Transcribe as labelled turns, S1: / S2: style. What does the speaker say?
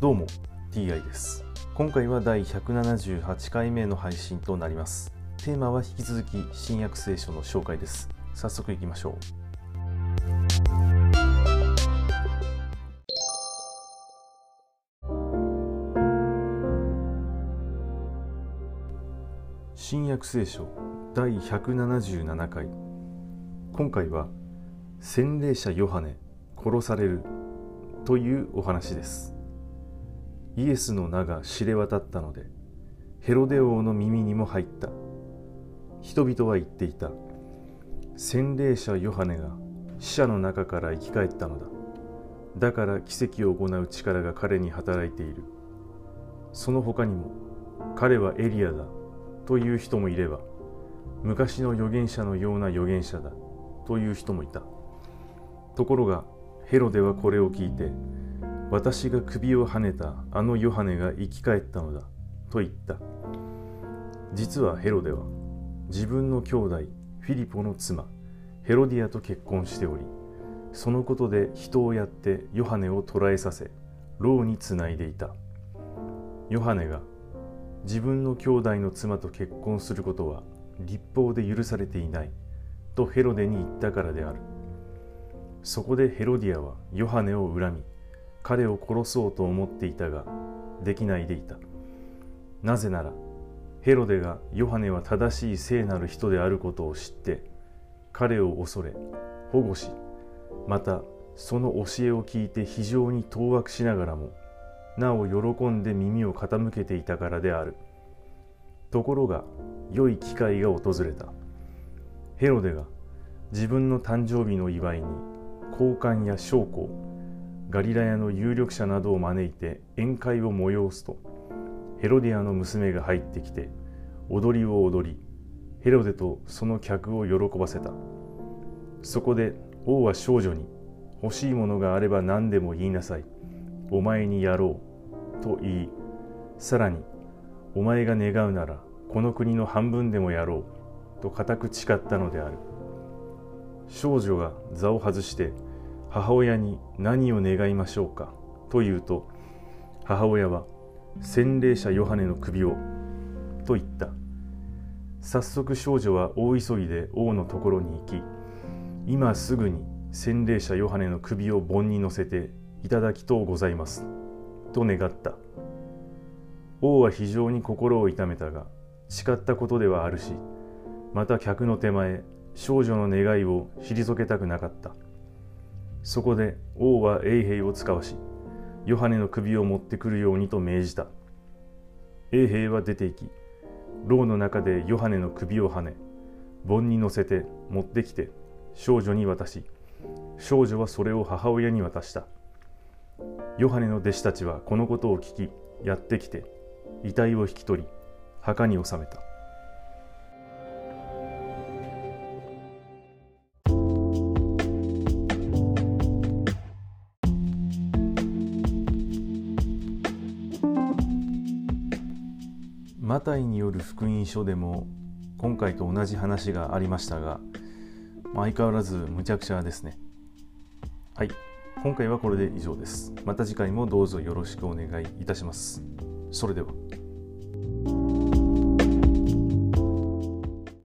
S1: どうも TI です。今回は第178回目の配信となります。テーマは引き続き新約聖書の紹介です。早速いきましょう。新約聖書第177回。今回は洗礼者ヨハネ殺されるというお話です。イエスの名が知れ渡ったのでヘロデ王の耳にも入った。人々は言っていた。洗礼者ヨハネが死者の中から生き返ったのだ。だから奇跡を行う力が彼に働いている。その他にも彼はエリアだ。という人もいれば昔の預言者のような預言者だ。という人もいた。ところがヘロデはこれを聞いて私が首をはねたあのヨハネが生き返ったのだと言った。実はヘロデは自分の兄弟フィリポの妻ヘロディアと結婚しておりそのことで人をやってヨハネを捕らえさせ牢につないでいた。ヨハネが自分の兄弟の妻と結婚することは立法で許されていないとヘロデに言ったからである。そこでヘロディアはヨハネを恨み彼を殺そうと思っていたができないでいた。なぜならヘロデがヨハネは正しい聖なる人であることを知って彼を恐れ保護しまたその教えを聞いて非常に当惑しながらもなお喜んで耳を傾けていたからである。ところが良い機会が訪れた。ヘロデが自分の誕生日の祝いに高官や将校ガリラヤの有力者などを招いて宴会を催すとヘロディアの娘が入ってきて踊りを踊りヘロデとその客を喜ばせた。そこで王は少女に欲しいものがあれば何でも言いなさい。お前にやろうと言いさらにお前が願うならこの国の半分でもやろうと固く誓ったのである。少女が座を外して母親に何を願いましょうか？と言うと母親は洗礼者ヨハネの首をと言った。早速少女は大急ぎで王のところに行き今すぐに洗礼者ヨハネの首を盆に乗せていただきとうございます。と願った。王は非常に心を痛めたが誓ったことではあるしまた客の手前少女の願いを退けたくなかった。そこで王は衛兵を使わしヨハネの首を持ってくるようにと命じた。衛兵は出て行き牢の中でヨハネの首をはね盆に乗せて持ってきて少女に渡し少女はそれを母親に渡した。ヨハネの弟子たちはこのことを聞きやってきて遺体を引き取り墓に納めた。マタイによる福音書でも今回と同じ話がありましたが、相変わらずむちゃくちゃですね。はい。今回はこれで以上です。また次回もどうぞよろしくお願いいたします。それでは。